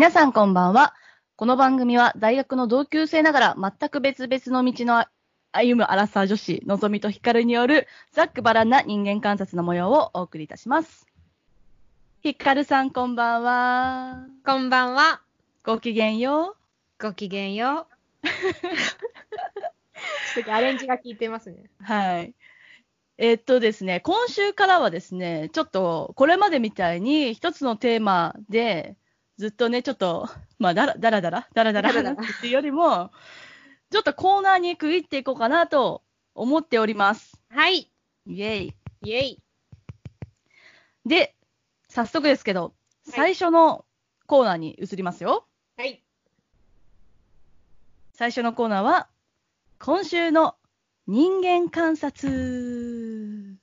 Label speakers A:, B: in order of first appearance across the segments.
A: 皆さんこんばんは。この番組は大学の同級生ながら全く別々の道の歩むアラサー女子、のぞみとひかるによるざっくばらんな人間観察の模様をお送りいたします。ひかるさんこんばんは。
B: こんばんは。
A: ごきげんよ
B: ごきげんよう。ちょっとアレンジが効いてますね。
A: う。はい。えっとですね、今週からはですね、ちょっとこれまでみたいに一つのテーマで、ずっとね、ちょっと、まあ、だらだらだら、だらだら話すっていうよりも、ちょっとコーナーに区切っていこうかなと思っております。
B: はい。
A: イェイ。
B: イェイ。
A: で、早速ですけど、最初のコーナーに移りますよ。
B: はい。
A: 最初のコーナーは、今週の人間観察。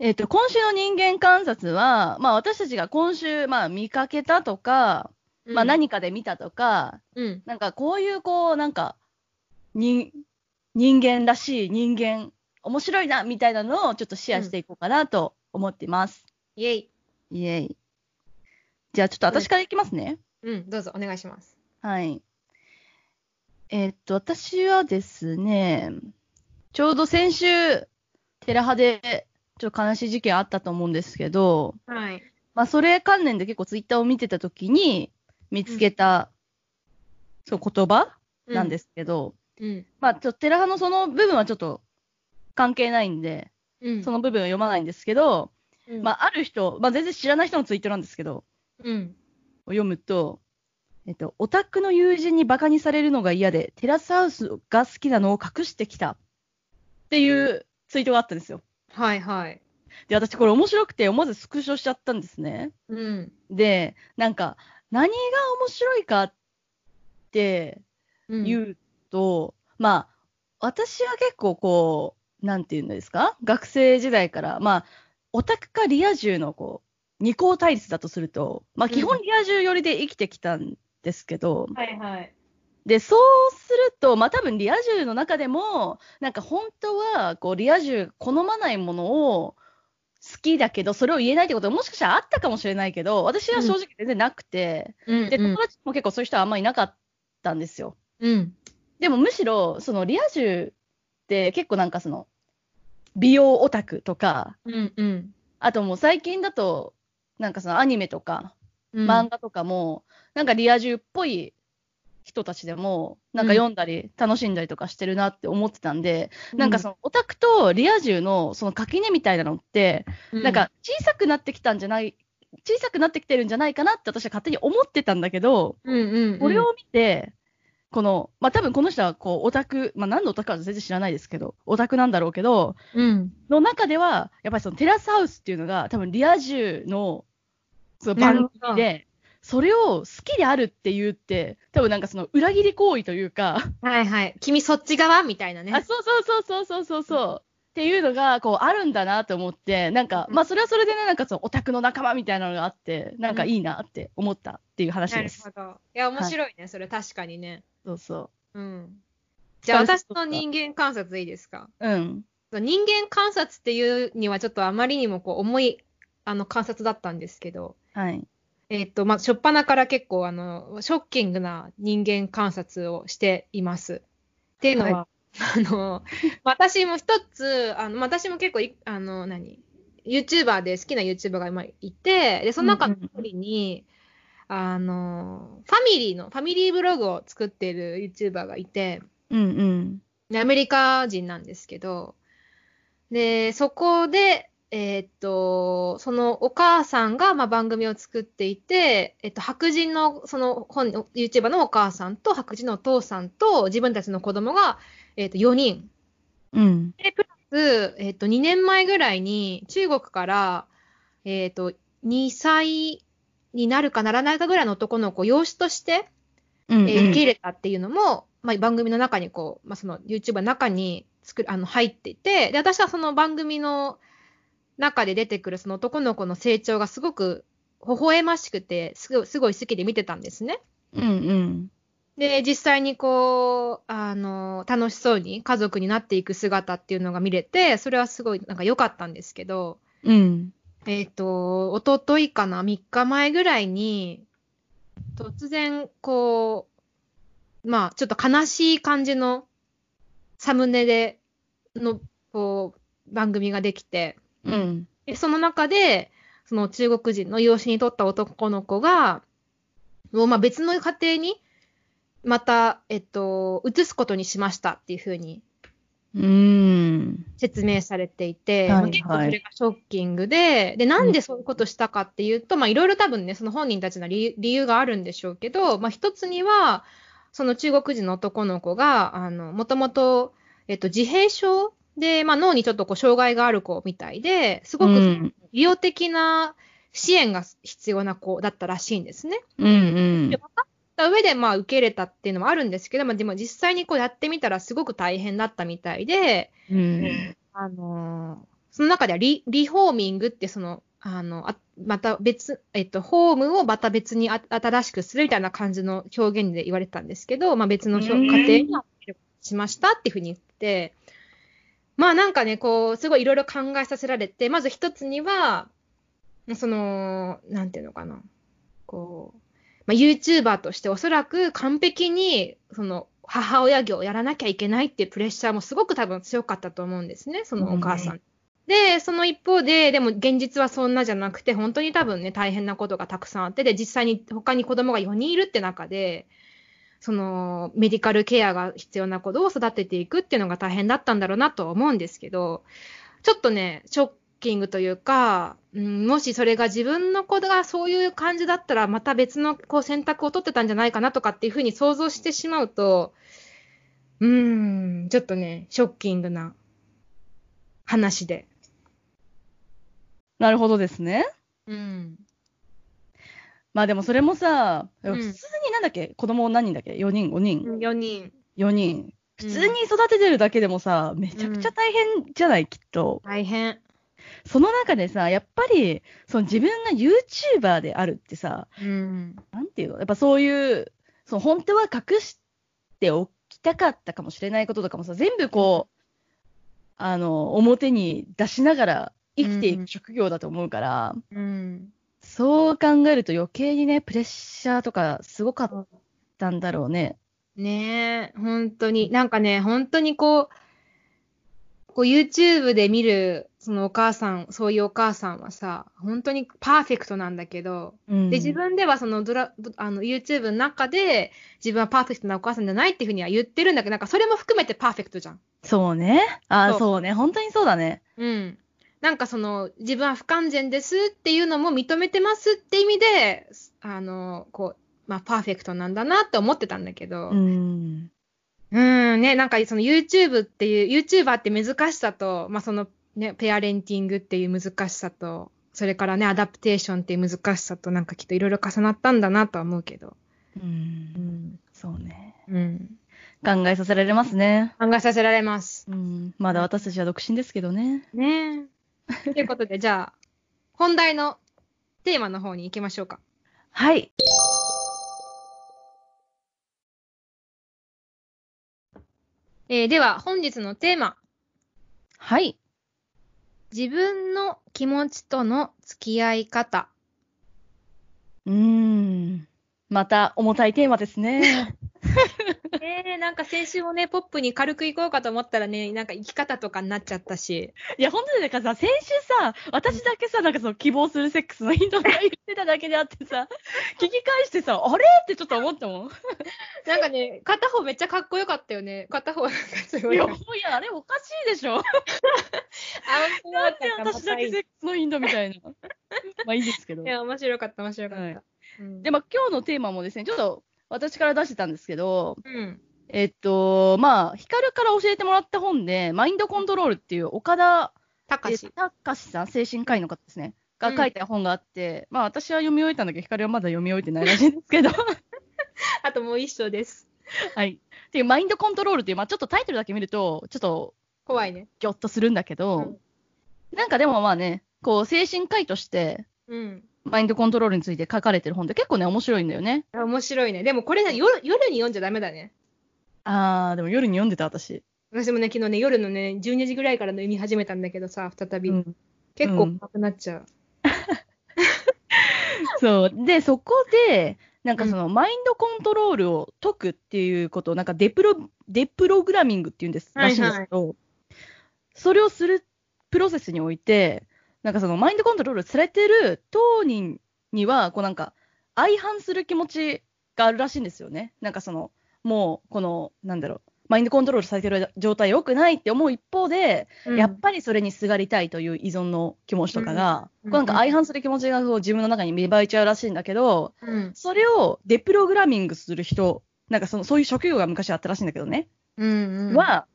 A: えっ、と、今週の人間観察は、まあ私たちが今週、まあ見かけたとか、まあ何かで見たとか、
B: うん。
A: なんかこういうこう、なんか、人、人間らしい人間、面白いな、みたいなのをちょっとシェアしていこうかなと思っています。
B: イェイ。
A: イェイ。じゃあちょっと私からいきますね。
B: うん、どうぞお願いします。
A: はい。えーっと、私はですね、ちょうど先週、テラハで、ちょっと悲しい事件あったと思うんですけど、
B: はい。
A: まあ、それ関連で結構ツイッターを見てたときに、見つけた、そう、言葉なんですけど、
B: うん。
A: まあ、ちょっとテラハのその部分はちょっと関係ないんで、
B: うん。
A: その部分を読まないんですけど、
B: うん、
A: まあ、ある人、まあ、全然知らない人のツイートなんですけど、
B: うん。
A: を読むと、えっと、オタクの友人にバカにされるのが嫌で、テラスハウスが好きなのを隠してきたっていうツイートがあったんですよ。
B: はいはい。
A: で、私これ面白くて思わずスクショしちゃったんですね。
B: うん。
A: で、なんか、何が面白いかって
B: うん。
A: 言うと、まあ、私は結構こう、なんていうんですか？学生時代から、まあ、オタクかリア充のこう、二項対立だとすると、まあ基本リア充寄りで生きてきたんですけど、
B: はいはい。
A: で、そうすると、まあ多分リア充の中でも、なんか本当は、こう、リア充好まないものを好きだけど、それを言えないってことはもしかしたらあったかもしれないけど、私は正直全然なくて、
B: うん。
A: で、友達も結構そういう人はあんまりいなかったんですよ。
B: うん。
A: でもむしろ、そのリア充って結構なんかその、美容オタクとか、
B: うん。うん。
A: あともう最近だと、なんかそのアニメとか、
B: うん。
A: 漫画とかも、なんかリア充っぽい人たちでも、なんか読んだり、楽しんだりとかしてるなって思ってたんで、なんかそのオタクとリア充のその垣根みたいなのって、
B: うん、
A: なんか小さくなってきたんじゃない、小さくなってきてるんじゃないかなって私は勝手に思ってたんだけど、
B: うんうん、うん。
A: これを見て、この、まあ、多分この人はこうオタク、まあ、何のオタクかは全然知らないですけど、オタクなんだろうけど、
B: うん。
A: の中では、やっぱりそのテラスハウスっていうのが、多分リア充のその番組で、それを好きであるって言うって、多分なんかその裏切り行為というか、
B: はいはい。君そっち側みたいなね。
A: あ、そうそうそうそうそうそうそう。っていうのが、こう、あるんだなと思って、なんか、まあ、それはそれでね、なんかその、オタクの仲間みたいなのがあって、なんかいいなって思ったっていう話
B: なる
A: です。
B: ほど。いや、面白いね、それ確かにね。
A: そうそ
B: うん。じゃあ、私の人間観察いいですか？
A: う。うん。
B: 人間観察っていうにはちょっとあまりにもこう重いあの観察だったんですけど、
A: はい。
B: えっと、まあ、初っ端から結構あの、ショッキングな人間観察をしています。っていうのは、あの、私も一つ、あの、私も結構い、あの、何 ?YouTuber で好きな YouTuber が今いて、で、その中の一人に、あの、ファミリーの、ファミリーブログを作っている YouTuber がいて、
A: うんうん。
B: でアメリカ人なんですけど、で、そこで、えーっと、そのお母さんが、まあ、番組を作っていて、えっと、白人の、その本、YouTuber のお母さんと白人のお父さんと自分たちの子供が、えーっと、4人。
A: うん。
B: で、プラス、えーっと、2年前ぐらいに中国から、えーっと、2歳になるかならないかぐらいの男の子を養子として、
A: うん、うん。
B: えー受け入れたっていうのも、まあ、番組の中にこう、まあ、その YouTuber の中に作る、あの、入っていて、で、私はその番組の中で出てくるその男の子の成長がすごく微笑ましくて、すごい、すごい好きで見てたんですね。
A: うんうん。
B: で、実際にこう、あの、楽しそうに家族になっていく姿っていうのが見れて、それはすごいなんか良かったんですけど、
A: うん。
B: えっ、と、おとといかな、3日前ぐらいに、突然、こう、まあ、ちょっと悲しい感じのサムネで、の、こう、番組ができて、
A: うん。
B: でその中で、その中国人の養子に取った男の子が、もうまあ別の家庭に、また、えっと、移すことにしましたっていうふうに。説明されていて、
A: はい
B: まあ結構それがショッキングで、で、なんでそういうことしたかっていうと、まあいろいろ多分ね、その本人たちの理由理由があるんでしょうけど、まあ一つには、その中国人の男の子が、あの、もともと、えっと、自閉症で、まあ脳にちょっとこう障害がある子みたいで、すごく
A: うん
B: 医療的な支援が必要な子だったらしいんですね。
A: うんうん
B: で。分かった上で、まあ、受け入れたっていうのもあるんですけど、まあ、でも実際にこうやってみたらすごく大変だったみたいで、
A: うん。
B: あのーその中ではリリフォーミングって、その、あの、あまた別、えっと、ホームをまた別にあ新しくするみたいな感じの表現で言われてたんですけど、まあ別の家庭にしましたっていうふうに言って、まあなんかね、こう、すごいいろいろ考えさせられて、まず一つには、その、なんていうのかな、こう、まあ、YouTuber としておそらく完璧に、その、母親業をやらなきゃいけないっていうプレッシャーもすごく多分強かったと思うんですね、そのお母さん。で、その一方で、でも現実はそんなじゃなくて、本当に多分ね、大変なことがたくさんあって、で、実際に他に子供が4人いるって中で、その、メディカルケアが必要な子を育てていくっていうのが大変だったんだろうなとは思うんですけど、ちょっとね、ショッキングというか、うん、もしそれが自分の子がそういう感じだったら、また別のこう選択を取ってたんじゃないかなとかっていうふうに想像してしまうと、うーん、ちょっとね、ショッキングな話で。
A: なるほどですね。
B: うん。
A: まあでもそれもさ、
B: うん
A: 普通になんだっけ？子供何人だっけ ?4 人、5人、
B: 4人。
A: 4人。普通に育ててるだけでもさ、めちゃくちゃ大変じゃない、きっと。
B: 大変。
A: その中でさ、やっぱり、その自分が YouTuber であるってさ、
B: うん。
A: なんていうの？やっぱそういう、その本当は隠しておきたかったかもしれないこととかもさ、全部こう、あの、表に出しながら生きていく職業だと思うから、
B: うん。
A: そう考えると余計にね、プレッシャーとかすごかったんだろうね。
B: ねえ、本当に。なんかね、本当にこう、こう YouTube で見る、そのお母さん、そういうお母さんはさ、本当にパーフェクトなんだけど、
A: うん
B: で、自分ではそのドラ、あの、YouTube の中で、自分はパーフェクトなお母さんじゃないっていうふうには言ってるんだけど、なんかそれも含めてパーフェクトじゃん。
A: そうね。あ
B: そう
A: そうね。本当にそうだね。
B: うん。なんかその、自分は不完全ですっていうのも認めてますって意味で、あの、こう、まあ、パーフェクトなんだなって思ってたんだけど、
A: うん。
B: うん、ね、なんかその YouTube っていう、YouTuber って難しさと、まあそのね、ペアレンティングっていう難しさと、それからね、アダプテーションっていう難しさと、なんかきっといろいろ重なったんだなとは思うけど。
A: うん。
B: ん。
A: そうね。
B: うん。
A: 考えさせられますね。
B: 考えさせられます。
A: うん。まだ私たちは独身ですけどね。
B: ねえ。ということで、じゃあ、本題のテーマの方に行きましょうか。
A: はい。
B: えーでは、本日のテーマ。
A: はい。
B: 自分の気持ちとの付き合い方。
A: うーん。また重たいテーマですね。
B: なんか先週もね、ポップに軽く行こうかと思ったらね、なんか生き方とかになっちゃったし。
A: いや、本当になんかさ、先週さ、私だけさ、なんかその希望するセックスのヒントが言ってただけであってさ、聞き返してさ、あれ？ってちょっと思ったもん。
B: なんかね、片方めっちゃかっこよかったよね。片方なんかすごい。
A: いや、いや、あれおかしいでしょ。
B: 本当
A: なんで私だけセックスのヒントみたいな。まあいいですけど
B: い。や、面白かった、面白かった。
A: はい
B: うん
A: で、まあ今日のテーマもですね、ちょっと私から出してたんですけど、
B: うん。
A: えっと、まあ、ヒカルから教えてもらった本で、マインドコントロールっていう岡田
B: たかし。
A: たかしさん、精神科医の方ですね、が
B: うん
A: 書いた本があって、まあ私は読み終えたんだけど、ヒカルはまだ読み終えてないらしいんですけど、
B: あともう一緒です。
A: はい。っていう、マインドコントロールっていう、まあちょっとタイトルだけ見ると、ちょっと
B: 怖いね。
A: ギョッとするんだけど、なんかでもまあね、こう、精神科医として、
B: うん。
A: マインドコントロールについて書かれてる本って結構ね、面白いんだよね。
B: あ面白いね。でもこれね、夜夜に読んじゃダメだね。
A: あー、でも夜に読んでた私。
B: 私もね、昨日ね、夜のね、12時ぐらいから読み始めたんだけどさ、再び。
A: うん
B: 結構怖くなっちゃう。
A: そう。で、そこで、なんかその、マインドコントロールを解くっていうことを、なんかデプロ、デプログラミングっていうんです、らしいんですけど、それをするプロセスにおいて、なんかその、マインドコントロールされてる当人には、こうなんか、相反する気持ちがあるらしいんですよね。なんかその、もう、この、なんだろう、マインドコントロールされてる状態良くないって思う一方で、
B: うん
A: やっぱりそれにすがりたいという依存の気持ちとかが、
B: うん
A: こうなんか相反する気持ちがこう自分の中に芽生えちゃうらしいんだけど、
B: うん。
A: それをデプログラミングする人、なんかそのそういう職業が昔あったらしいんだけどね、
B: うん。うん、
A: は、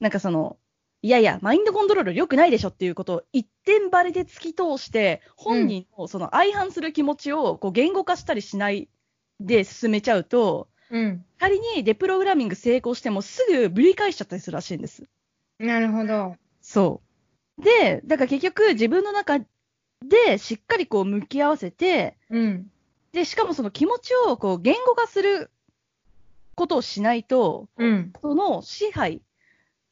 A: なんかその、いやいや、マインドコントロール良くないでしょっていうことを一点張りで突き通して、本人のその相反する気持ちをこう言語化したりしないで進めちゃうと、
B: うん。
A: 仮にデプログラミング成功してもすぐぶり返しちゃったりするらしいんです。
B: なるほど。
A: そう。で、だから結局自分の中でしっかりこう向き合わせて、
B: うん。
A: で、しかもその気持ちをこう言語化することをしないと、
B: うん。
A: その支配、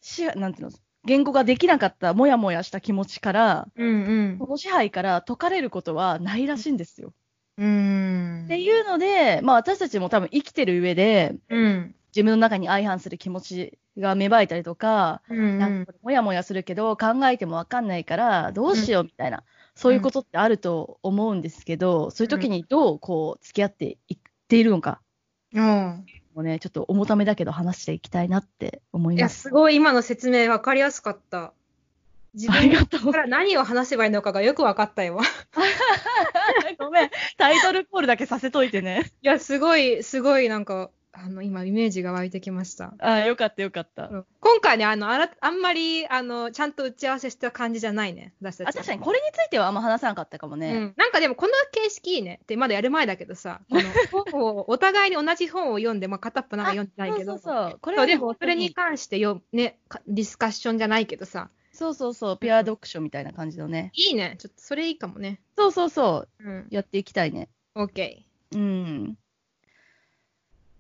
A: 支配、なんていうの、言語ができなかったもやもやした気持ちから、
B: うん。
A: その支配から解かれることはないらしいんですよ。
B: うん。
A: っていうので、まあ私たちも多分生きてる上で、
B: うん。
A: 自分の中に相反する気持ちが芽生えたりとか、
B: うん。
A: なんかもやもやするけど、考えてもわかんないから、どうしようみたいな、そういうことってあると思うんですけど、そういう時にどうこう付き合っていっているのか、
B: うん。
A: もうね、ちょっと重ためだけど話していきたいなって思い
B: いや、
A: ます。
B: すごい今の説明分かりやすかった。自分か。ら何を話せばいいのかがよく分かったよ。
A: ごめん、タイトルコールだけさせといてね。
B: いや、すごい、すごいなんか、あの、今イメージが湧いてきました。
A: あよかったよかった。
B: うん今回ね、あの、あらあんまり、あの、ちゃんと打ち合わせした感じじゃないね、私たち。
A: あ、確かにこれについてはあんま話さなかったかも
B: う
A: ね。
B: ん、なんかでもこの形式いいねってまだやる前だけどさ、この 本をお互いに同じ本を読んで、まあ、片っぽなんか読んでないけど、
A: そうそうそう。これはね
B: でもそれに関してよ、ね、かディスカッションじゃないけどさ、
A: そうそうそう、ペア読書みたいな感じのね。
B: いいね、ちょっとそれいいかもね。
A: そうそうそう、
B: うん、
A: やっていきたいね。
B: OK。
A: うん。っ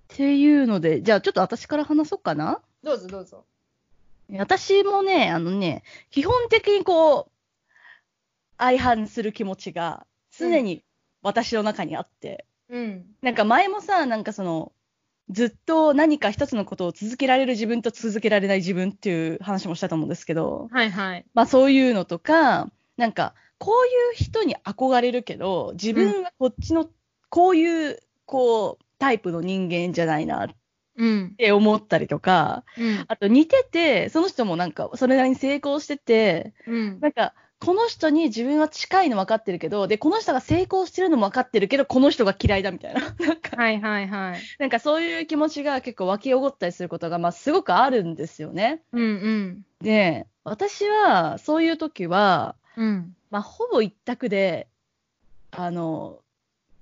A: ていうので、じゃあちょっと私から話そうかな。
B: どうぞどうぞ。
A: 私もね、あのね、基本的にこう、相反する気持ちが常に私の中にあって、
B: うん。
A: なんか前もさ、なんかその、ずっと何か一つのことを続けられる自分と続けられない自分っていう話もしたと思うんですけど、
B: はいはい。
A: まあそういうのとか、なんかこういう人に憧れるけど、自分はこっちの、こういう、こう、タイプの人間じゃないなっ
B: うん。
A: て思ったりとか、
B: うん。
A: あと似てて、その人もなんかそれなりに成功してて、
B: うん。
A: なんか、この人に自分は近いの分かってるけど、で、この人が成功してるのも分かってるけど、この人が嫌いだみたいな。なんか、
B: はいはいはい。
A: なんかそういう気持ちが結構湧き起こったりすることが、まあすごくあるんですよね。
B: うんうん。
A: で、私は、そういう時は、
B: うん。
A: まあほぼ一択で、あの、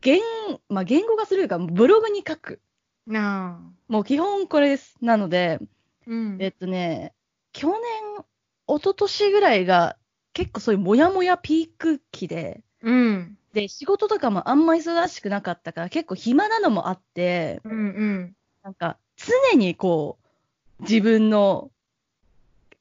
A: 言、まあ言語化するか、ブログに書く。
B: なあ。
A: もう基本これです。なので、
B: うん。
A: えっとね、去年、一昨年ぐらいが結構そういうモヤモヤピーク期で、
B: うん。
A: で、仕事とかもあんま忙しくなかったから結構暇なのもあって、
B: うんうん。
A: なんか常にこう、自分の、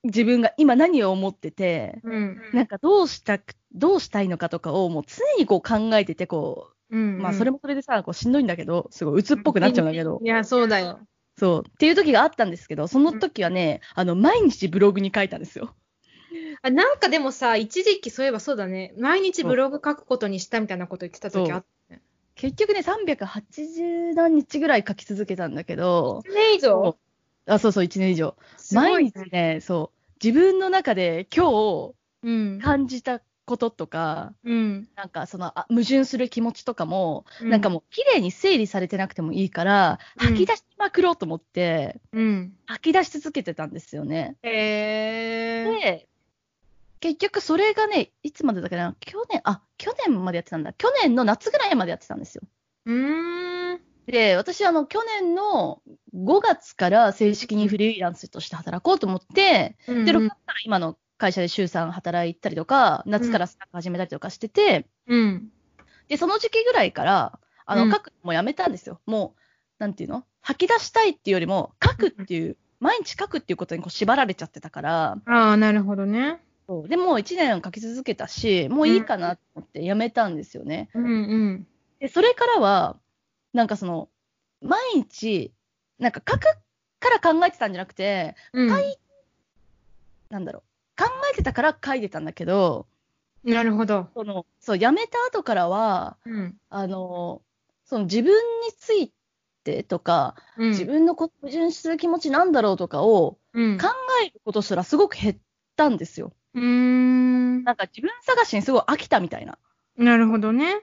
A: 自分が今何を思ってて、
B: うん。
A: なんかどうしたく、どうしたいのかとかをもう常にこう考えてて、こ
B: うん。
A: う、まあそれもそれでさ、こうしんどいんだけど、すごい鬱っぽくなっちゃうんだけど、
B: いや、そうだよ。
A: そう、っていう時があったんですけど、その時はね、あの、毎日ブログに書いたんですよ。
B: あなんかでもさ、一時期そういえばそうだね。毎日ブログ書くことにしたみたいなこと言ってた時あったね。
A: 結局ね、380何日ぐらい書き続けたんだけど、
B: 1年以上？
A: あ、そうそう、1年以上。
B: すご
A: 毎日ね、そう、自分の中で今
B: うん
A: 日。感じたこととか、
B: うん。
A: なんかそのあ矛盾する気持ちとかも、
B: うん
A: なんかもう綺麗に整理されてなくてもいいから、
B: うん
A: 吐き出しまくろうと思って、
B: うん。
A: 吐き出し続けてたんですよね。
B: へー。
A: で、結局それがね、いつまでだっけな、去年、あ、去年までやってたんだ。去年の夏ぐらいまでやってたんですよ。
B: うーん。
A: で、私、あの、去年の5月から正式にフリーランスとして働こうと思って、で、6月から今の会社で週3働いたりとか、夏からスタッフ始めたりとかしてて、
B: うん。
A: で、その時期ぐらいから、あの、
B: うん
A: 書くのもやめたんですよ。もう、なんていうの？吐き出したいっていうよりも、書くっていう、毎日書くっていうことにこう縛られちゃってたから、
B: ああ、なるほどね。
A: そうでもう1年書き続けたし、もういいかなと思ってやめたんですよね。
B: うんうん。
A: で、それからは、なんかその、毎日、なんか書くから考えてたんじゃなくて、
B: うん
A: 書いなんだろう、考えてたから書いてたんだけど、
B: なるほど。
A: その、そう、辞めた後からは、
B: うん。
A: あの、その自分についてとか、
B: うん。
A: 自分のこ矛盾する気持ちなんだろうとかを
B: うん。
A: 考えることすらすごく減ったんですよ。
B: うーん。
A: なんか自分探しにすごい飽きたみたいな、
B: なるほどね。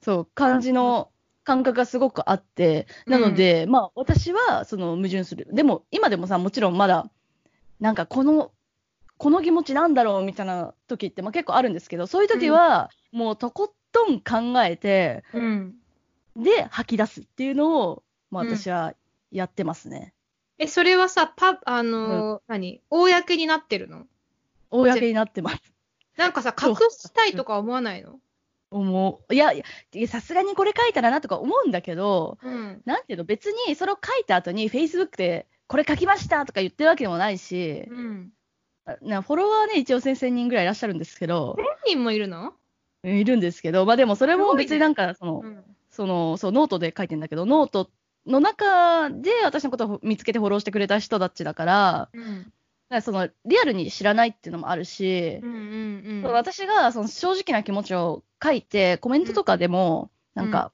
A: そう、感じの感覚がすごくあって、なので、まあ私はその矛盾する。でも今でもさ、もちろんまだ、なんかこの、この気持ちなんだろうみたいな時って、まあ、結構あるんですけど、そういう時は、もうとことん考えて、
B: うん。
A: で、吐き出すっていうのを、まあ
B: うん
A: 私はやってますね。
B: え、それはさ、パ、あのー、何？公になってるの？
A: 公になってます。
B: なんかさ、隠したいとか思わないの？
A: 思う。いや、いやさすがにこれ書いたらなとか思うんだけど、
B: うん。
A: なんていうの、別にそれを書いた後に Facebook で、これ書きましたとか言ってるわけでもないし、
B: うん。
A: なフォロワーね、一応1000人ぐらいいらっしゃるんですけど、
B: 何人もいるの？
A: いるんですけど、まあでもそれも別になんか、その、
B: うん。
A: その、そう、ノートで書いてんだけど、ノートの中で私のことを見つけてフォローしてくれた人たちだから、
B: うん。
A: かその、リアルに知らないっていうのもあるし
B: う、んうんうん。
A: 私がその正直な気持ちを書いて、コメントとかでも、
B: うん
A: なんか、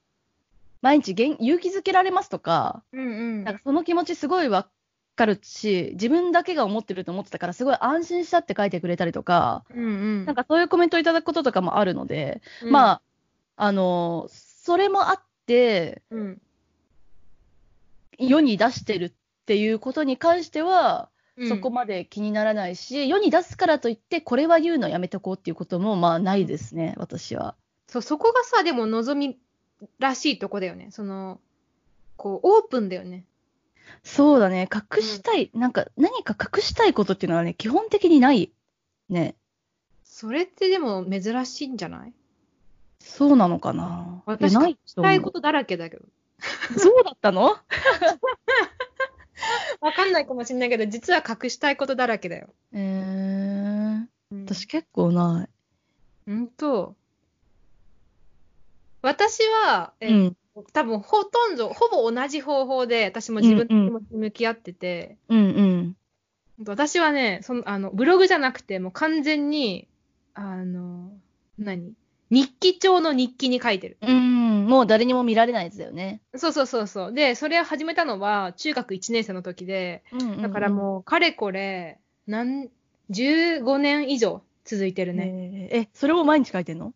A: 毎日元勇気づけられますとか、
B: うんうん。
A: なんかその気持ちすごいわかるし、自分だけが思ってると思ってたから、すごい安心したって書いてくれたりとか、
B: うんうん。
A: なんかそういうコメントをいただくこととかもあるので、
B: うん、
A: まあ、あの、それもあって、
B: うん。
A: 世に出してるっていうことに関しては、
B: うん、
A: そこまで気にならないし、世に出すからといって、これは言うのやめとこうっていうことも、まあ、ないですね、私は。
B: そう、そこがさ、でも望みらしいとこだよね。その、こう、オープンだよね。
A: そうだね、隠したい、なんか、何か隠したいことっていうのはね、基本的にない。ね。
B: それってでも珍しいんじゃない？
A: そうなのかな？
B: 私
A: ない
B: 隠したいことだらけだけど。
A: そうだったの？
B: わかんないかもしれないけど、実は隠したいことだらけだよ。
A: えー、
B: うん
A: 私結構ない。
B: うんと。私は、え
A: うん、
B: 多分ほとんど、ほぼ同じ方法で、私も自分の気持ちに向き合ってて、
A: うん、うん。
B: 私はね、その、あの、ブログじゃなくて、もう完全に、あの、何？日記帳の日記に書いてる。
A: うん、もう誰にも見られないやつだよね。
B: そうそうそうそう。で、それを始めたのは中学1年生の時で、
A: うん
B: だからもう、かれこれ、なん、15年以上続いてる
A: うん、
B: ね。
A: ねえ、それも毎日書いてんの？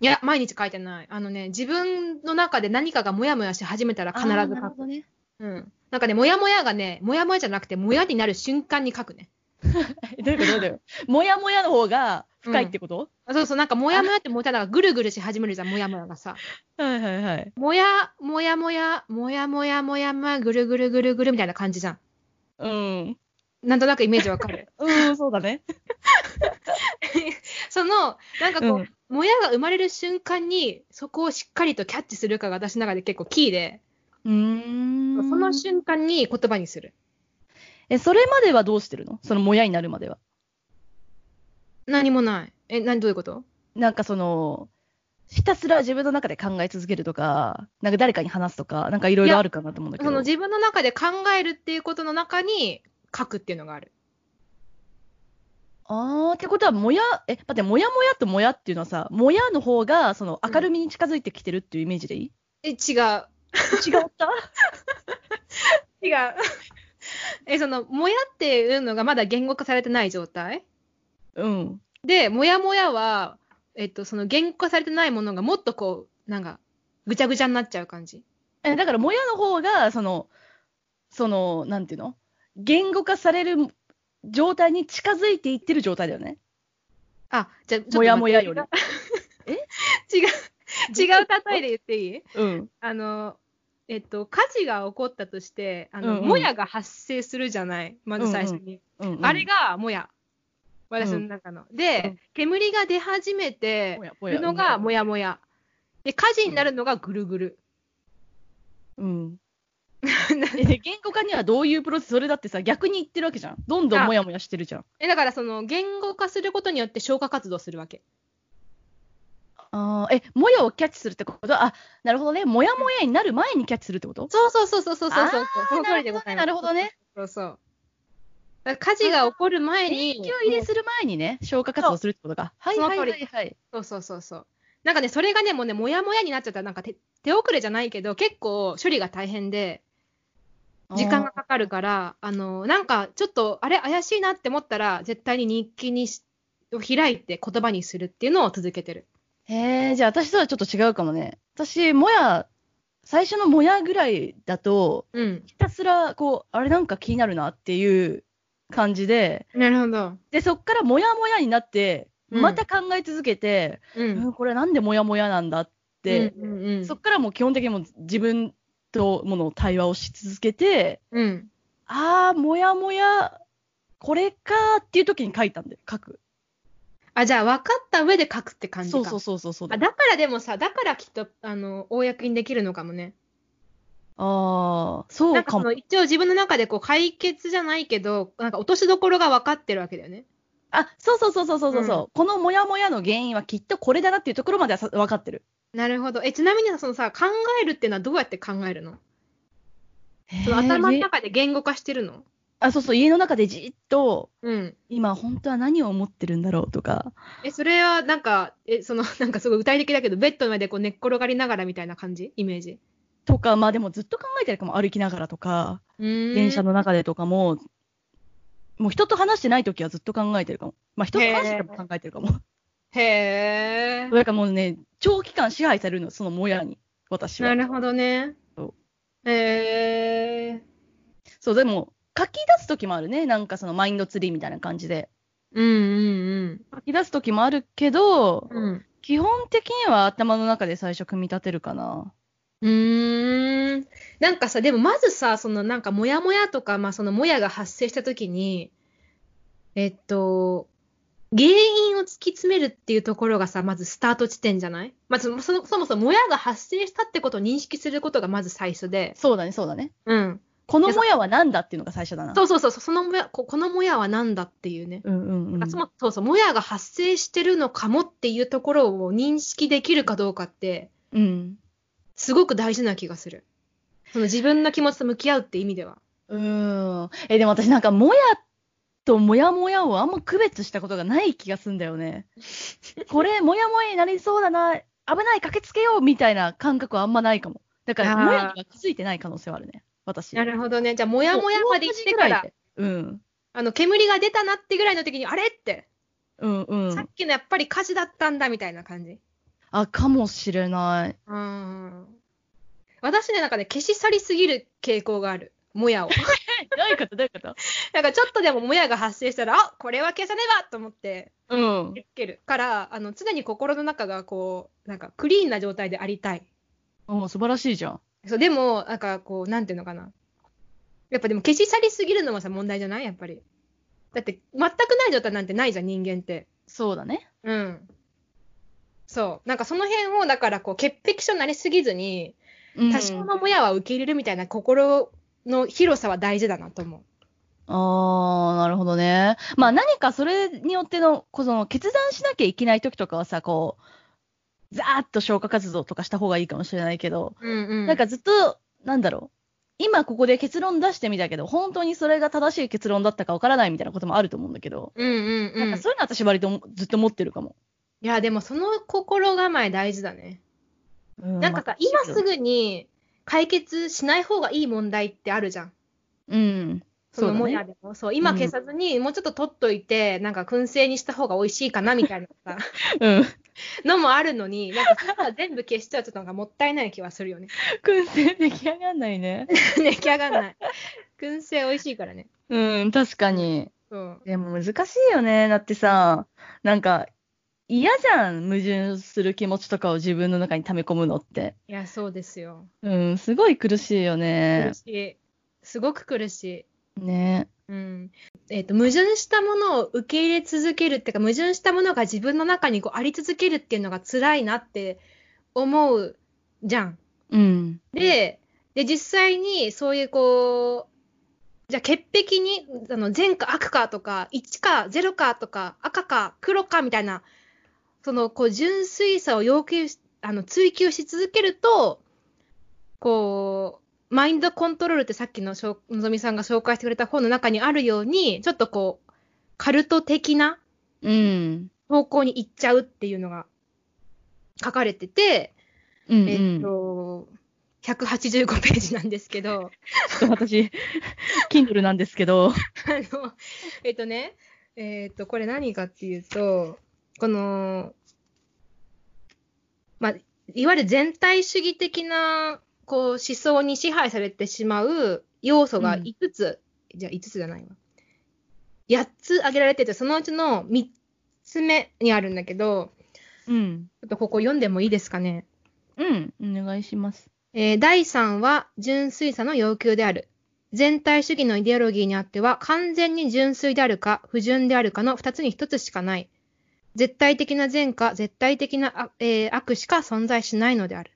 B: いや、毎日書いてない。あのね、自分の中で何かがモヤモヤし始めたら必ず書く。
A: なるほどね。
B: うん。なんかね、モヤモヤがね、モヤモヤじゃなくて、モヤになる瞬間に書くね。
A: えどういうこと？どういうこと？もやもやの方が深いってこと、
B: あそうそう、なんかモヤモヤってモヤだからぐるぐるし始めるじゃん、モヤモヤがさ。
A: はいはいはい。
B: もや、もやもや、もやもやもやもや、ぐるぐるぐるぐるみたいな感じじゃん。
A: うん。
B: なんとなくイメージわかる。
A: うん、そうだね。
B: その、なんかこう、
A: うん
B: もやが生まれる瞬間に、そこをしっかりとキャッチするかが私の中で結構キーで、
A: うーん。
B: その瞬間に言葉にする。
A: え、それまではどうしてるの？そのもやになるまでは。
B: 何もない。え、何、どういうこと？
A: なんかその、ひたすら自分の中で考え続けるとか、なんか誰かに話すとか、なんかいろいろあるかなと思うんだけど。
B: その自分の中で考えるっていうことの中に書くっていうのがある。
A: あー、ってことは、もや、え、待って、もやもやともやっていうのはさ、もやの方が、その、明るみに近づいてきてるっていうイメージでいい、
B: え、違う。
A: 違った？
B: 違う。え、その、もやっていうのがまだ言語化されてない状態？
A: うん。
B: で、もやもやは、えっと、その言語化されてないものがもっとこう、なんか、ぐちゃぐちゃになっちゃう感じ。
A: え、だから、もやの方が、その、その、なんていうの？言語化される状態に近づいていってる状態だよね。
B: あ、じゃあ、
A: もやもやより。
B: え？違う、違う例えで言っていい？
A: うん。
B: あの、えっと、火事が起こったとして、あの、
A: うんうん
B: もやが発生するじゃない？まず最初に。
A: うん、うん。
B: あれがもや。私の中の。で、
A: うん
B: 煙が出始めてるのがも
A: や。
B: やもや。で、火事になるのがぐるぐる。
A: うん。え、言語化にはどういうプロセスそれだってさ、逆に言ってるわけじゃん。どんどんもやもやしてるじゃん。
B: え、だからその、言語化することによって消化活動するわけ。
A: あえ、もやをキャッチするってこと？あ、なるほどね。もやもやになる前にキャッチするってこと？
B: そうそうそうそうそうそうそう。その通りでございます。
A: なるほどね。
B: そうそう。火事が起こる前に。
A: 電気を入れする前にね、消火活動するってことか。はいはいはいはい。
B: そうそうそうそう。なんかね、それがね、もうね、もやもやになっちゃったら、なんか手手遅れじゃないけど、結構処理が大変で、時間がかかるから、あの、なんかちょっと、あれ、怪しいなって思ったら、絶対に日記にしを開いて言葉にするっていうのを続けてる。
A: へえ、じゃあ私とはちょっと違うかもね。私、もや、最初のもやぐらいだと、
B: うん。
A: ひたすら、こう、あれなんか気になるなっていう感じで、
B: なるほど。
A: で、そっからもやもやになって、
B: うん
A: また考え続けて、
B: う。
A: うんん、これなんでもやもやなんだって、
B: うんうんうん、
A: そっからもう基本的にもう自分ともの対話をし続けて、
B: うん。
A: あー、もやもや、これかーっていう時に書いたんで、書く。
B: あ、じゃあ分かった上で書くって感じか。
A: そうそうそうそうそう。
B: あだからでもさ、だからきっと、あの、公にできるのかもね。
A: あー、そうんかも
B: なかその。一応自分の中でこう解決じゃないけど、なんか落としどころが分かってるわけだよね。
A: あ、そうそうそうそうそうそう、
B: うん
A: このモヤモヤの原因はきっとこれだなっていうところまではさ分かってる。
B: なるほど。え、ちなみにそのさ、考えるっていうのはどうやって考えるの？その頭の
A: へー
B: 中で言語化してるの？
A: あ、そうそう、家の中でじっと、
B: うん。
A: 今本当は何を思ってるんだろうとか。
B: え、それはなんか、え、その、なんかすごい具体的だけど、ベッドの上でこう寝っ転がりながらみたいな感じ？イメージ。
A: とか、まあでもずっと考えてるかも、歩きながらとか。電車の中でとかも、もう人と話してない時はずっと考えてるかも。まあ人と話してても考えてるかも。
B: へー。
A: だからもうね、長期間支配されるの、そのもやに、私は。
B: なるほどね
A: そ。
B: へー。
A: そう、でも、書き出す時もあるね。なんかそのマインドツリーみたいな感じで。
B: うんうん
A: 書き出す時もあるけど、
B: うん。うん。
A: 基本的には頭の中で最初組み立てるかな。
B: うーん。なんかさ、でもまずさ、そのなんかモヤモヤとか、まあそのモヤが発生したときに、えっと、原因を突き詰めるっていうところがさ、まずスタート地点じゃない？まずそもそもモヤが発生したってことを認識することがまず最初で、
A: そうだね、そうだね。
B: うん。
A: このもやは何だっていうのが最初だな。
B: そうそうそう、そのもや、ここのモヤは何だっていうね。
A: うんうんうん。
B: そもそうそう、モヤが発生してるのかもっていうところを認識できるかどうかって、
A: うん。
B: すごく大事な気がする。その自分の気持ちと向き合うって意味では。
A: うーん。え、でも私なんか、もやともやもやをあんま区別したことがない気がすんだよね。これ、もやもやになりそうだな、危ない、駆けつけようみたいな感覚はあんまないかも。だから、もやには気づいてない可能性はあるね。私。
B: なるほどね。じゃあ、もやもやまで来てから、
A: うん。
B: あの、煙が出たなってぐらいの時に、あれって、
A: うんうん。
B: さっきのやっぱり火事だったんだみたいな感じ。
A: あ、かもしれない。
B: うん。私ね、なんかね、消し去りすぎる傾向がある。もやを。
A: どういうこと？どういうこと？
B: なんかちょっとでももやが発生したら、あこれは消さねばと思って、
A: うん。
B: つける。から、あの、常に心の中がこう、なんかクリーンな状態でありたい。
A: お素晴らしいじゃん。
B: そう、でも、なんかこう、なんていうのかな。やっぱでも消し去りすぎるのもさ、問題じゃない？やっぱり。だって、全くない状態なんてないじゃん、人間って。
A: そうだね。
B: うん。そう。なんかその辺を、だからこう、潔癖症になりすぎずに、
A: うん
B: 多少のもやは受け入れるみたいな心の広さは大事だなと思う。
A: ああ、なるほどね。まあ何かそれによっての、この決断しなきゃいけない時とかはさ、こう、ざーっと消火活動とかした方がいいかもしれないけど、
B: うんうん。
A: なんかずっと、なんだろう。今ここで結論出してみたけど、本当にそれが正しい結論だったかわからないみたいなこともあると思うんだけど、
B: うんうんうん。
A: なんかそういうの私割とずっと持ってるかも。
B: いや、でもその心構え大事だね。
A: うん
B: なんかさ、今す、ぐに解決しない方がいい問題ってあるじゃん。
A: うん。
B: そのも。やでも。そう、今消さずに、もうちょっと取っといて、なんか燻製にした方が美味しいかなみたいなさ、
A: うん。
B: のもあるのに、なんかそれは全部消しちゃうとなんかもったいない気はするよね。
A: 燻製出来上がんないね。
B: 出来上がんない。燻製美味しいからね。
A: うん、確かに。
B: そう。
A: でも難しいよね。だってさ、なんか、嫌じゃん。矛盾する気持ちとかを自分の中に溜め込むのって。
B: いや、そうですよ。
A: うん、すごい苦しいよね
B: 苦。しい。すごく苦しい。
A: ね。
B: うん。えっ、と、矛盾したものを受け入れ続けるっていうか、矛盾したものが自分の中にこうあり続けるっていうのが辛いなって思うじゃん。
A: うん。
B: で、で、実際にそういうこう、じゃあ潔癖に、あの、善か悪かとか、1か0かとか、赤か黒かみたいな、その、こう、純粋さを要求し、あの、追求し続けると、こう、マインドコントロールってさっきのしょのぞみさんが紹介してくれた本の中にあるように、ちょっとこう、カルト的な
A: うん。
B: 方向に行っちゃうっていうのが書かれてて、
A: うん、うん。
B: えっと、185ページなんですけど、
A: ちょっと私、Kindle なんですけど、
B: あの、えっとね、えっと、これ何かっていうと、この、まあ、いわゆる全体主義的な、こう、思想に支配されてしまう要素が
A: うん
B: 5つ、じゃあ5つじゃないわ。8つ挙げられてて、そのうちの3つ目にあるんだけど、
A: うん。
B: ちょっとここ読んでもいいですかね？
A: うん、お願いします。
B: えー第3は純粋さの要求である。全体主義のイデオロギーにあっては完全に純粋であるか不純であるかの2つに1つしかない。絶対的な善か絶対的なあ、えー悪しか存在しないのである。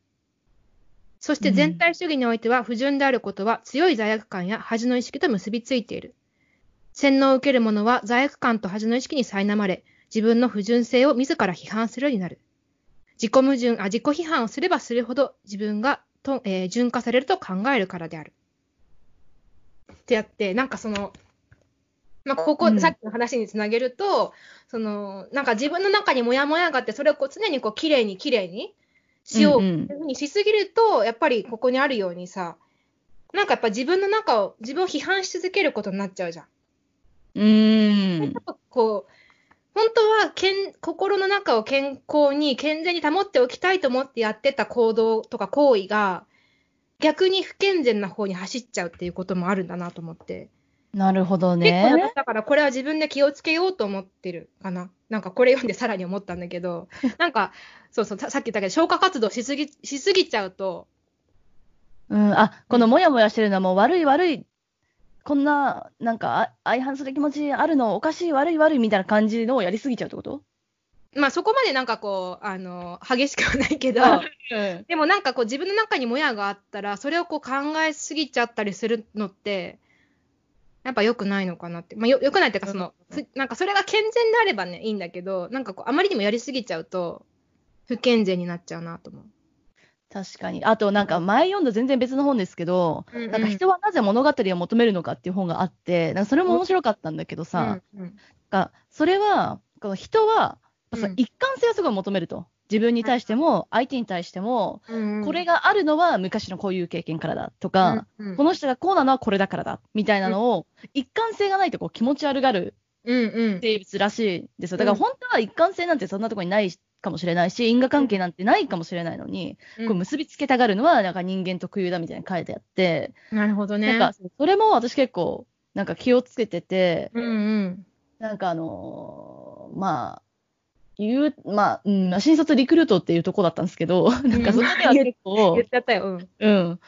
B: そして全体主義においては不純であることは強い罪悪感や恥の意識と結びついている。洗脳を受ける者は罪悪感と恥の意識に苛まれ、自分の不純性を自ら批判するようになる。自己矛盾、あ、自己批判をすればするほど自分がと、えー純化されると考えるからである。ってやって、なんかその、まあ、ここ、
A: うん
B: さっきの話につなげると、その、なんか自分の中にモヤモヤがあって、それをこう常にこう、綺麗に綺麗にしよう
A: うんうん
B: っていうふうにしすぎると、やっぱりここにあるようにさ、なんかやっぱ自分の中を、自分を批判し続けることになっちゃうじゃん。
A: うーん。
B: こう、本当は健心の中を健康に健全に保っておきたいと思ってやってた行動とか行為が、逆に不健全な方に走っちゃうっていうこともあるんだなと思って。
A: なるほど
B: 結構
A: ね。
B: だからこれは自分で気をつけようと思ってるかな。なんかこれ読んでさらに思ったんだけど、なんか、そうそう、ささっき言ったけど、消化活動しすぎ、しすぎちゃうと、
A: うん、あ、このモヤモヤしてるのはもう悪い悪い、こんな、なんか、あ相反する気持ちあるの、おかしい悪い悪いみたいな感じのをやりすぎちゃうってこと？
B: まあそこまでなんかこう、あの、激しくはないけど、
A: うん。
B: でもなんかこう自分の中にもやがあったら、それをこう考えすぎちゃったりするのって、やっぱ良くないのかなって。まあよ良くないっていうか、その、つなんかそれが健全であればね、いいんだけど、なんかこう、あまりにもやりすぎちゃうと、不健全になっちゃうなと思う。
A: 確かに。あと、なんか、前読んだ全然別の本ですけど、
B: うんうん
A: なんか人はなぜ物語を求めるのかっていう本があって、なんかそれも面白かったんだけどさ、
B: うんうん
A: がそれは、この人は、一貫性をすごい求めると。自分に対しても、相手に対しても、
B: うん
A: これがあるのは昔のこういう経験からだとか、この人がこうなのはこれだからだ、みたいなのを、一貫性がないとこう気持ち悪がる。生物らしいんですよ。だから本当は一貫性なんてそんなところにないかもしれないし、因果関係なんてないかもしれないのに、
B: うん
A: こう結びつけたがるのはなんか人間特有だみたいに書いてあって、
B: なるほどね。
A: なんかそれも私結構なんか気をつけてて、
B: うんうん。
A: なんかあのーまあ、言う、まあ、うん、まあ新卒リクルートっていうとこだったんですけど、なんかそこでは結構
B: 言っ、ちゃったよ。うん。
A: うん、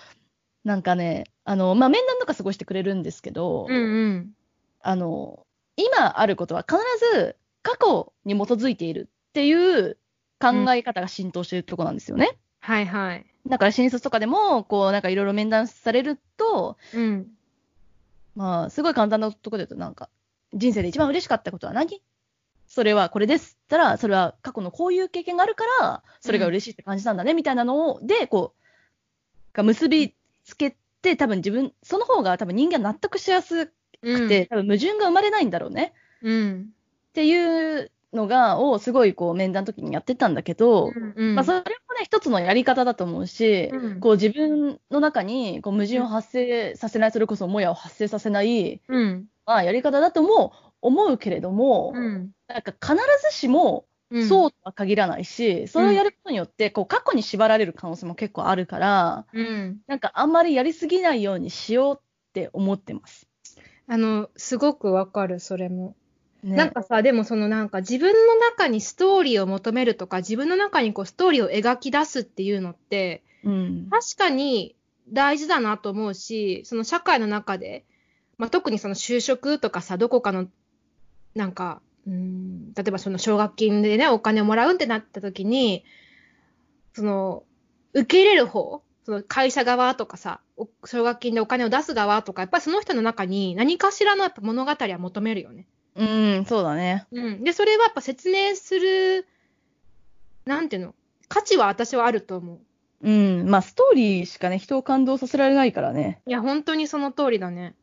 A: なんかね、あの、まあ面談とか過ごしてくれるんですけど、
B: うんうん。
A: あの、今あることは必ず過去に基づいているっていう考え方が浸透してるとこなんですよね。
B: はいはい。
A: だから新卒とかでも、こう、なんかいろいろ面談されると、
B: うん。
A: まあ、すごい簡単なところで言うと、なんか、人生で一番嬉しかったことは何それはこれです。ったら、それは過去のこういう経験があるから、それが嬉しいって感じたんだね、みたいなのを、で、こう、が結びつけて、多分自分、その方が多分人間納得しやすくて、多分矛盾が生まれないんだろうね。
B: うん。
A: っていうのが、をすごいこう面談の時にやってたんだけど、
B: うんうん。
A: まあそれもね、一つのやり方だと思うし、
B: うん
A: こう自分の中にこう矛盾を発生させない、それこそもやを発生させない、
B: うん。
A: まあ、やり方だとも思うけれども、
B: うん。
A: なんか必ずしも
B: うん。
A: そうとは限らないし、それをやることによって、こう過去に縛られる可能性も結構あるから、
B: うん。
A: なんかあんまりやりすぎないようにしようって思ってます。
B: あの、すごくわかる、それも。
A: ね
B: なんかさ、でもそのなんか自分の中にストーリーを求めるとか、自分の中にこうストーリーを描き出すっていうのって、
A: うん。
B: 確かに大事だなと思うし、その社会の中で、まあ、特にその就職とかさ、どこかの、なんか、うん、例えばその奨学金でね、お金をもらうってなった時に、その、受け入れる方、その会社側とかさ、お奨学金でお金を出す側とか、やっぱりその人の中に何かしらのやっぱ物語は求めるよね。
A: うん、そうだね。
B: うん。で、それはやっぱ説明するなんていうの価値は私はあると思う。
A: うん。まあ、ストーリーしかね、人を感動させられないからね。
B: いや、本当にその通りだね。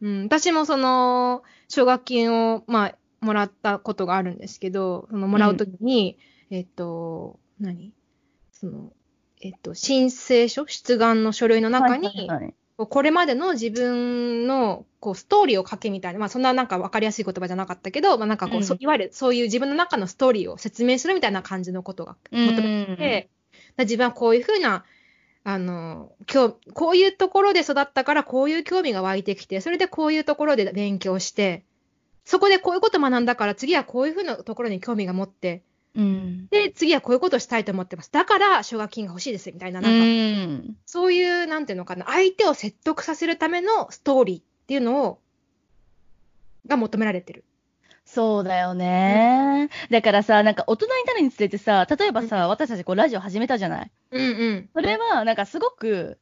B: うん。私もその、奨学金を、まあ、もらったことがあるんですけど、その、もらうときに、えっと、何？その、えっと、申請書？出願の書類の中に、
A: はいはいはい。
B: これまでの自分のこうストーリーを書けみたいな、まあそんななんか分かりやすい言葉じゃなかったけど、まあなんかこう、
A: うん。
B: そいわゆるそういう自分の中のストーリーを説明するみたいな感じのことが求めて、だ自分はこういうふうな、あの、今日、こういうところで育ったからこういう興味が湧いてきて、それでこういうところで勉強して、そこでこういうこと学んだから次はこういうふうなところに興味が持って、
A: うん。
B: で、次はこういうことをしたいと思ってます。だから奨学金が欲しいですみたいな、
A: う
B: なんか、
A: ん。
B: そういう、なんていうのかな、相手を説得させるためのストーリーっていうのを、が求められてる。
A: そうだよね。だからさ、なんか大人になるにつれてさ、例えばさ、私たちこうラジオ始めたじゃない？
B: うんうん。
A: それは、なんかすごく、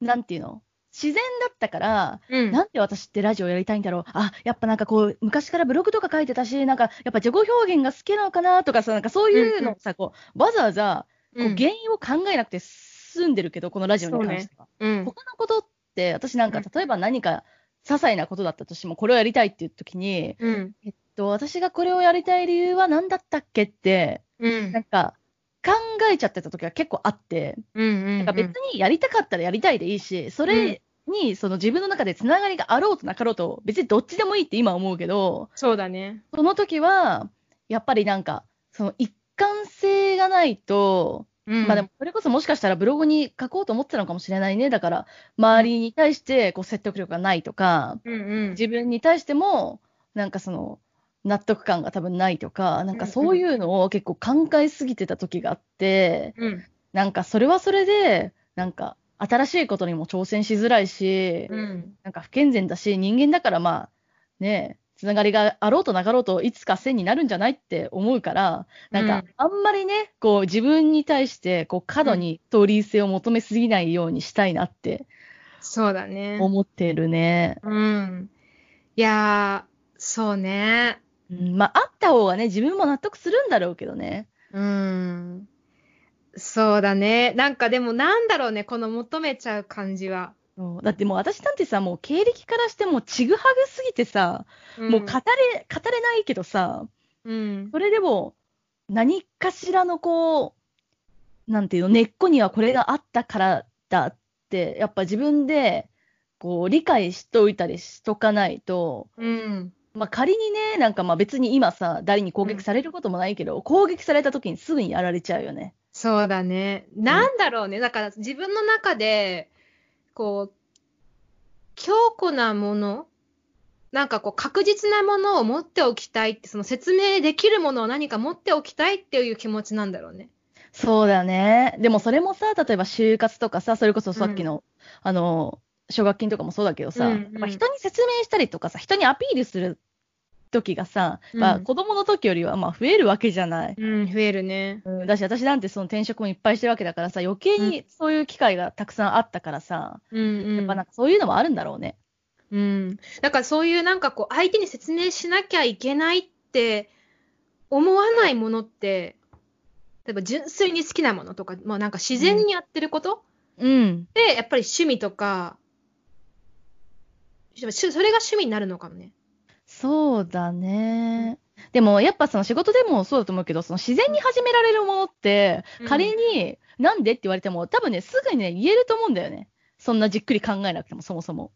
A: なんていうの？自然だったから、
B: うん。
A: なんで私ってラジオやりたいんだろう？あ、やっぱなんかこう、昔からブログとか書いてたし、なんかやっぱ自己表現が好きなのかなとかさ、なんかそういうのをさ、こう、わざわざ、こう、
B: うん
A: 原因を考えなくて済んでるけど、このラジオに関しては。
B: うん。
A: 他のことって、私なんか
B: うん、
A: 例えば何か、些細なことだったとしても、これをやりたいっていう時に、
B: うん。
A: えっと、私がこれをやりたい理由は何だったっけって、
B: うん。
A: なんか、考えちゃってた時は結構あって、
B: うん。うん。
A: なんか別にやりたかったらやりたいでいいし、それにその自分の中でつながりがあろうとなかろうと、別にどっちでもいいって今思うけど、
B: そうだね。
A: その時は、やっぱりなんか、その一貫性がないと、
B: うん。
A: まあでも、それこそもしかしたらブログに書こうと思ってたのかもしれないね。だから、周りに対してこう説得力がないとか、
B: うんうん。
A: 自分に対しても、なんかその、納得感が多分ないとか、なんかそういうのを結構考えすぎてた時があって、
B: うん。
A: なんかそれはそれで、なんか新しいことにも挑戦しづらいし、
B: うん。
A: なんか不健全だし、人間だからまあ、ねつながりがあろうとなかろうといつか線になるんじゃないって思うから、なんか
B: うん
A: あんまりね、こう自分に対してこう過度にストーリー性を求めすぎないようにしたいなって
B: そうだね。
A: 思ってるね。
B: うん。いやー、そうね。
A: うん、まあ、あった方がね、自分も納得するんだろうけどね。
B: うん。そうだね。なんかでもなんだろうね、この求めちゃう感じは。
A: そうだってもう私なんてさ、もう経歴からしてもちぐはぐすぎてさ、もう語れ、語れないけどさ、
B: うん。
A: それでも何かしらのこう、なんていうの、根っこにはこれがあったからだって、やっぱ自分でこう理解しといたりしとかないと、
B: うん。
A: まあ、仮にね、なんかまあ別に今さ、誰に攻撃されることもないけど、攻撃された時にすぐにやられちゃうよね。
B: そうだね。なんだろうね。だから自分の中で、こう、強固なものなんかこう確実なものを持っておきたいって、その説明できるものを何か持っておきたいっていう気持ちなんだろうね。
A: そうだね。でもそれもさ、例えば就活とかさ、それこそさっきの、あの、奨学金とかもそうだけどさ、
B: うんうん
A: 人に説明したりとかさ、人にアピールする時がさ、まあ
B: うん
A: 子供の時よりはまあ増えるわけじゃない。
B: うん、増えるね。
A: うん、だし、私なんてその転職もいっぱいしてるわけだからさ、余計にそういう機会がたくさんあったからさ、
B: うんうん。
A: やっぱなんかそういうのもあるんだろうね。
B: うん。だからそういうなんかこう相手に説明しなきゃいけないって思わないものって、例えば純粋に好きなものとか、まあなんか自然にやってること、
A: うん。
B: で、やっぱり趣味とか、しそれが趣味になるのかもね。
A: そうだね。でもやっぱその仕事でもそうだと思うけど、その自然に始められるものって
B: うん、
A: 仮になんでって言われても、多分ね、すぐにね、言えると思うんだよね。そんなじっくり考えなくても、そもそも。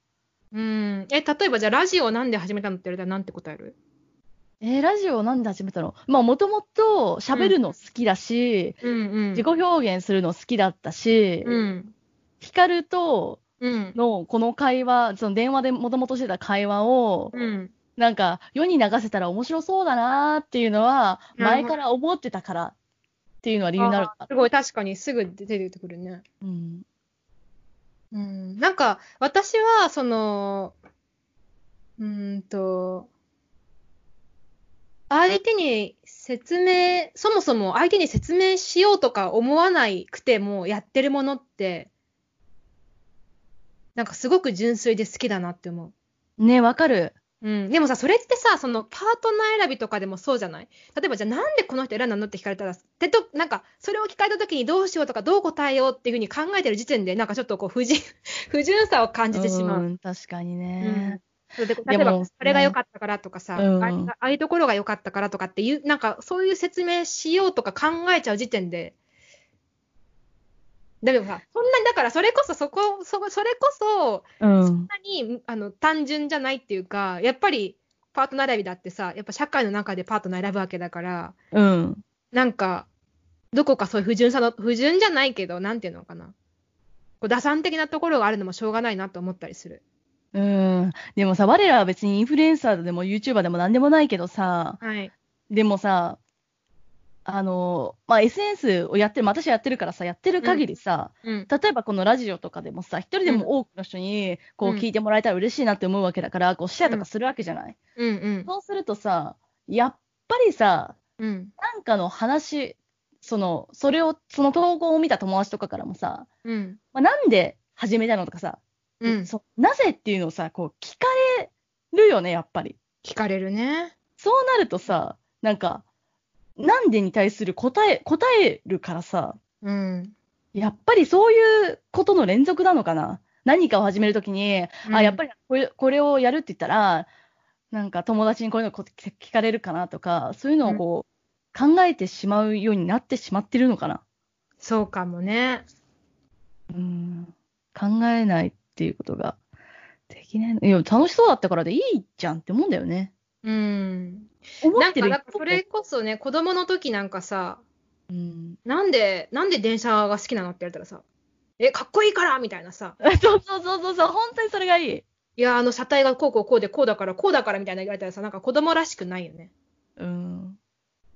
B: うん。え、例えばじゃあラジオなんで始めたのって言われたらなんて答える？
A: えーラジオなんで始めたの？まあ、もともと喋るの好きだし、
B: うんうん。
A: 自己表現するの好きだったし、
B: うん。
A: ヒカルと
B: うん。
A: のこの会話、その電話でもともとしてた会話を、
B: うん。
A: なんか世に流せたら面白そうだなっていうのは、前から思ってたからっていうのは理由になる
B: すごい、確かにすぐ出てくるね。
A: うん。
B: うん。なんか、私は、その、うーんと、相手に説明、そもそも相手に説明しようとか思わないくてもやってるものって、なんかすごく純粋で好きだなって思う。
A: ね、わかる。
B: うん。でもさ、それってさ、そのパートナー選びとかでもそうじゃない？例えば、じゃあなんでこの人選んだの？って聞かれたら、でと、なんか、それを聞かれた時にどうしようとか、どう答えようっていうふうに考えてる時点で、なんかちょっとこう、不純、不純さを感じてしまう。
A: ん確かに
B: うん
A: ね。
B: それで例えば、これが良かったからとかさ、ああいうところが良かったからとかっていう、なんかそういう説明しようとか考えちゃう時点で、だけどさ、そんなに、だからそれこそそこ、そそれこそ、
A: うん
B: そん。なにあの単純じゃないっていうか、やっぱりパートナー選びだってさ、やっぱ社会の中でパートナー選ぶわけだから、
A: うん。
B: なんか、どこかそういう不純さの、不純じゃないけど、なんていうのかな。こう打算的なところがあるのもしょうがないなと思ったりする。
A: うん。でもさ、我らは別にインフルエンサーでも YouTuber でも何でもないけどさ、
B: はい。
A: でもさ、あの、まあ、SNS をやってる、まあ私やってるからさ、やってる限りさ、
B: うん。
A: 例えばこのラジオとかでもさ、一人でも多くの人にこう
B: うん
A: 聞いてもらえたら嬉しいなって思うわけだから、こうシェアとかするわけじゃない？
B: うんうん。
A: そうするとさ、やっぱりさ、
B: うん。
A: なんかの話、その、それを、その投稿を見た友達とかからもさ、
B: うん。
A: まあ、なんで始めたのとかさ、
B: うん。
A: そなぜっていうのをさ、こう聞かれるよね、やっぱり。
B: 聞かれるね。
A: そうなるとさ、なんか、なんでに対する答え、答えるからさ、
B: うん。
A: やっぱりそういうことの連続なのかな？何かを始めるときに、
B: うん
A: あ、やっぱりこれこれをやるって言ったら、なんか友達にこういうのこ聞かれるかなとか、そういうのをこう、考えてしまうようになってしまってるのかな？
B: そうかもね。
A: うん。考えないっていうことができないの。いや、楽しそうだったからでいいじゃんって思うんだよね。
B: うん。
A: 思ってる
B: なんか、それこそね、子供の時なんかさ、
A: うん。
B: なんで、なんで電車が好きなのって言われたらさ、え、かっこいいからみたいなさ、
A: そうそうそうそうそう、本当にそれがいい。
B: いや、あの車体がこうこうこうでこうだからこうだからみたいな言われたらさ、なんか子供らしくないよね。
A: うん。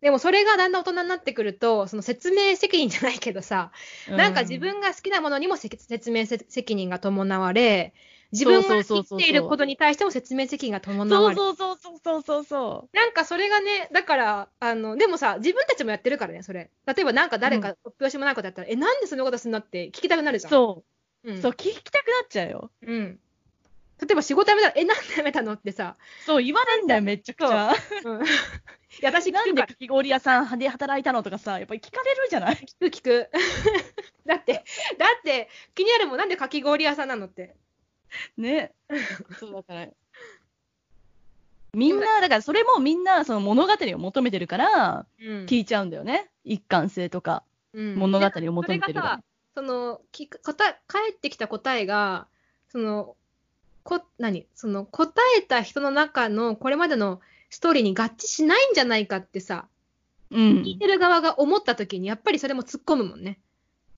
B: でもそれがだんだん大人になってくると、その説明責任じゃないけどさ、なんか自分が好きなものにもせ説明せ責任が伴われ、自分が生きていることに対しても説明責任が伴
A: そう
B: われ。
A: そうそうそうそうそうそ
B: なんかそれがね、だから、あの、でもさ、自分たちもやってるからね、それ。例えばなんか誰か突拍子もないことやったら、え、なんでそんなことすんのって聞きたくなるじ
A: う。
B: ゃん。
A: そうう。
B: ん。
A: そう、聞きたくなっちゃうよ。
B: うん。例えば仕事辞めたら、え、なんで辞めたのってさ、
A: そう、言わないんだよ、めっちゃくちゃ。
B: うん。いや、私聞
A: なんで
B: くから、
A: かき氷屋さんで働いたのとかさ、やっぱり聞かれるじゃない？
B: 聞く聞く。だって、だって、気になるもん、なんでかき氷屋さんなのって。
A: ね。そうだから。みんな、だからそれもみんなその物語を求めてるから、
B: うん
A: 聞いちゃうんだよね。一貫性とか、
B: うん
A: 物語を求めてるから
B: それがさ。、その、聞く答え、返ってきた答えが、その、こ、何？その、答えた人の中のこれまでのストーリーに合致しないんじゃないかってさ、
A: うん
B: 聞い。てる側が思った時に、やっぱりそれも突っ込むもんね。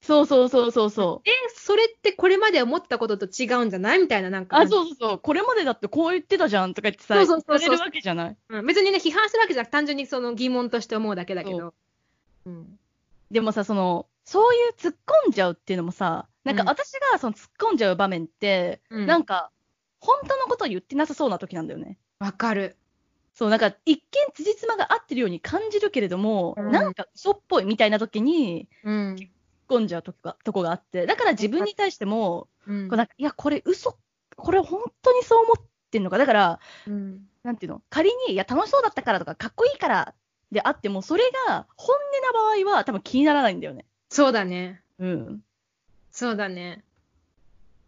A: そうそうそうそうそ
B: え、それってこれまで思ったことと違うんじゃないみたいな、なん
A: う。
B: か。
A: あ、そうそうそう。これまでだってこう言ってたじゃんとか言ってさ、
B: そうそうそうそう
A: れるわけじゃない。
B: うん別にね、批判するわけじゃなくて、単純にその疑問として思うだけだけど。うん。
A: でもさ、その、そういう突っ込んじゃうっていうのもさ、なんか
B: うん
A: 私がその突っ込んじゃう場面って、
B: うん
A: なんか、本当のことを言ってなさそうな時なんだよね。
B: わかる。
A: そう、なんか一見辻褄が合ってるように感じるけれども、
B: うん
A: なんか嘘っぽいみたいな時に
B: うん。
A: 込んじゃうとこがとこがあって、だから自分に対しても、
B: うん
A: こうなんかいや、これ嘘、これ本当にそう思ってんのか。だから、
B: うん。
A: なんていうの、仮に、いや、楽しそうだったからとか、かっこいいからであっても、それが本音な場合は多分気にならないんだよね。
B: そうだね。
A: うん。
B: そうだね。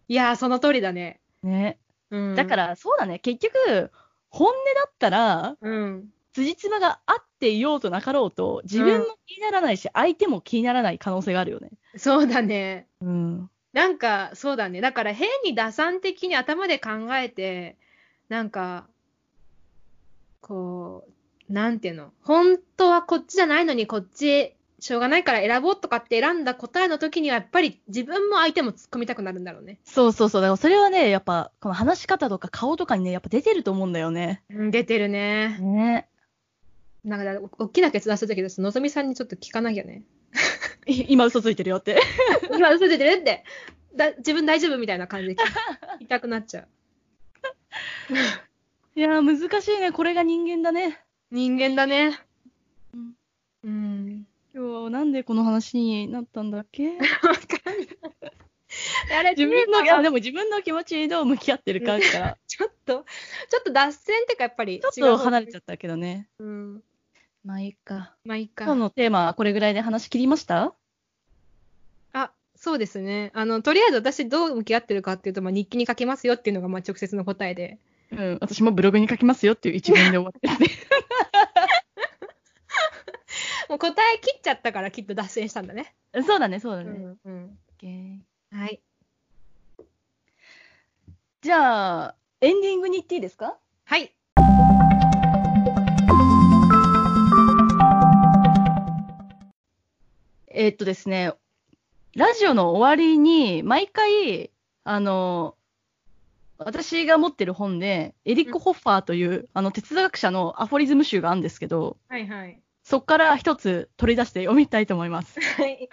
B: いやー、その通りだね。
A: ね。
B: うん。
A: だか、ら、そうだね。結局、本音だったら、
B: うん。
A: 辻褄が合っていようとなかろうと、自分も気にならないし、相手も気にならない可能性があるよね。
B: そうだね。
A: うん。
B: なんか、そうだね。だから、変に打算的に頭で考えて、なんか、こう、なんていうの、本当はこっちじゃないのに、こっち、しょうがないから選ぼうとかって選んだ答えの時には、やっぱり自分も相手も突っ込みたくなるんだろうね。
A: そうそうそう。だからそれはね、やっぱ、この話し方とか顔とかにね、やっぱ出てると思うんだよね。
B: うん、出てるね。
A: ね。
B: なんか、お大きな決断するときです。のぞみさんにちょっと聞かなきゃね。
A: い 今嘘ついてるよって。
B: 今嘘出てるって。だ自分大丈夫みたいな感じで聞きたくなっちゃう。
A: いやー、難しいね。これが人間だね。
B: 人間だね。
A: うん
B: うん。
A: 今日はなんでこの話になったんだっけ？
B: わかんない。あれ、
A: 自分の、
B: テーマ
A: あでも自分の気持ちにどう向き合ってるかから、
B: ちょっと、ちょっと脱線っていうか、やっぱり
A: ちょっと離れちゃったけどね。
B: う。うん。
A: まあいいか。
B: まあいいか。
A: 今日のテーマはこれぐらいで話し切りました？
B: あ、そうですね。あの、とりあえず私どう向き合ってるかっていうと、まあ日記に書きますよっていうのが、まあ直接の答えで。
A: うん、私もブログに書きますよっていう一文で終わってるね。
B: もう答え切っちゃったからきっと脱線したんだね。
A: そうだね、そうだね。
B: うん。うん。はい。
A: じゃあ、エンディングに行っていいですか？
B: はい。
A: えーっとですね、ラジオの終わりに、毎回、あの、私が持ってる本で、エリック・ホッファーという、あの、哲学者のアフォリズム集があるんですけど、
B: はいはい。
A: そこから一つ取り出して読みたいと思います。
B: はい。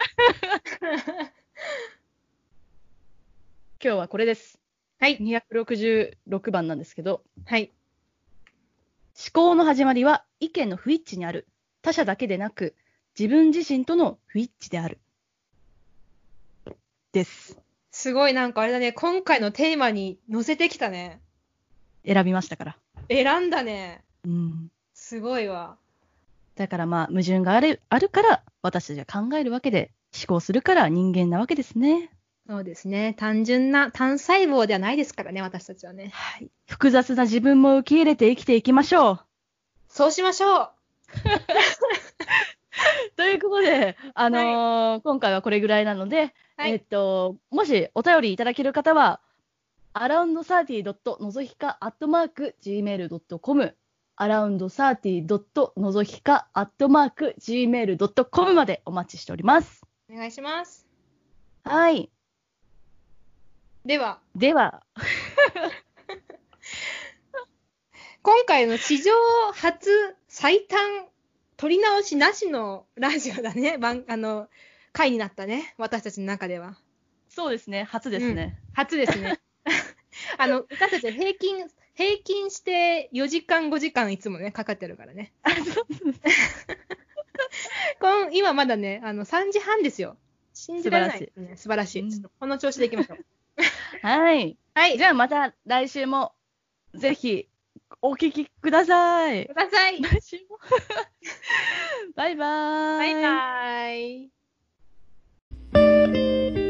A: 今日はこれです。
B: はい。
A: 266番なんですけど、
B: はい。
A: 思考の始まりは意見の不一致にある。他者だけでなく、自分自身との不一致である。です。
B: すごいなんかあれだね、今回のテーマに載せてきたね。
A: 選びましたから。
B: 選んだね。
A: うん。
B: すごいわ。
A: だからまあ、矛盾があるあるから、私たちは考えるわけで、思考するから人間なわけですね。
B: そうですね。単純な単細胞ではないですからね、私たちはね。
A: はい。複雑な自分も受け入れて生きていきましょう。
B: そうしましょう。
A: ということで、あのー今回はこれぐらいなので、
B: はい
A: えっと、もしお便りいただける方は、around30. のぞひか gmail.com around30. のぞひか gmail.com までお待ちしております。
B: お願いします。
A: はい。
B: では、
A: では、
B: 今回の史上初最短取り直しなしのラジオだね。番あの、回になったね。私たちの中では。
A: そうですね、初ですね。
B: 初ですね。あの、私たちは平均、平均して4時間5時間いつもね、かかってるからね。こん今まだね、あの、3時半ですよ。信じられないね。素晴らしい。
A: うん
B: この調子でいきましょう。
A: はい。
B: はい。
A: じゃあまた来週もぜひお聞きください。
B: ください。
A: バイバーイ。
B: バイバーイ。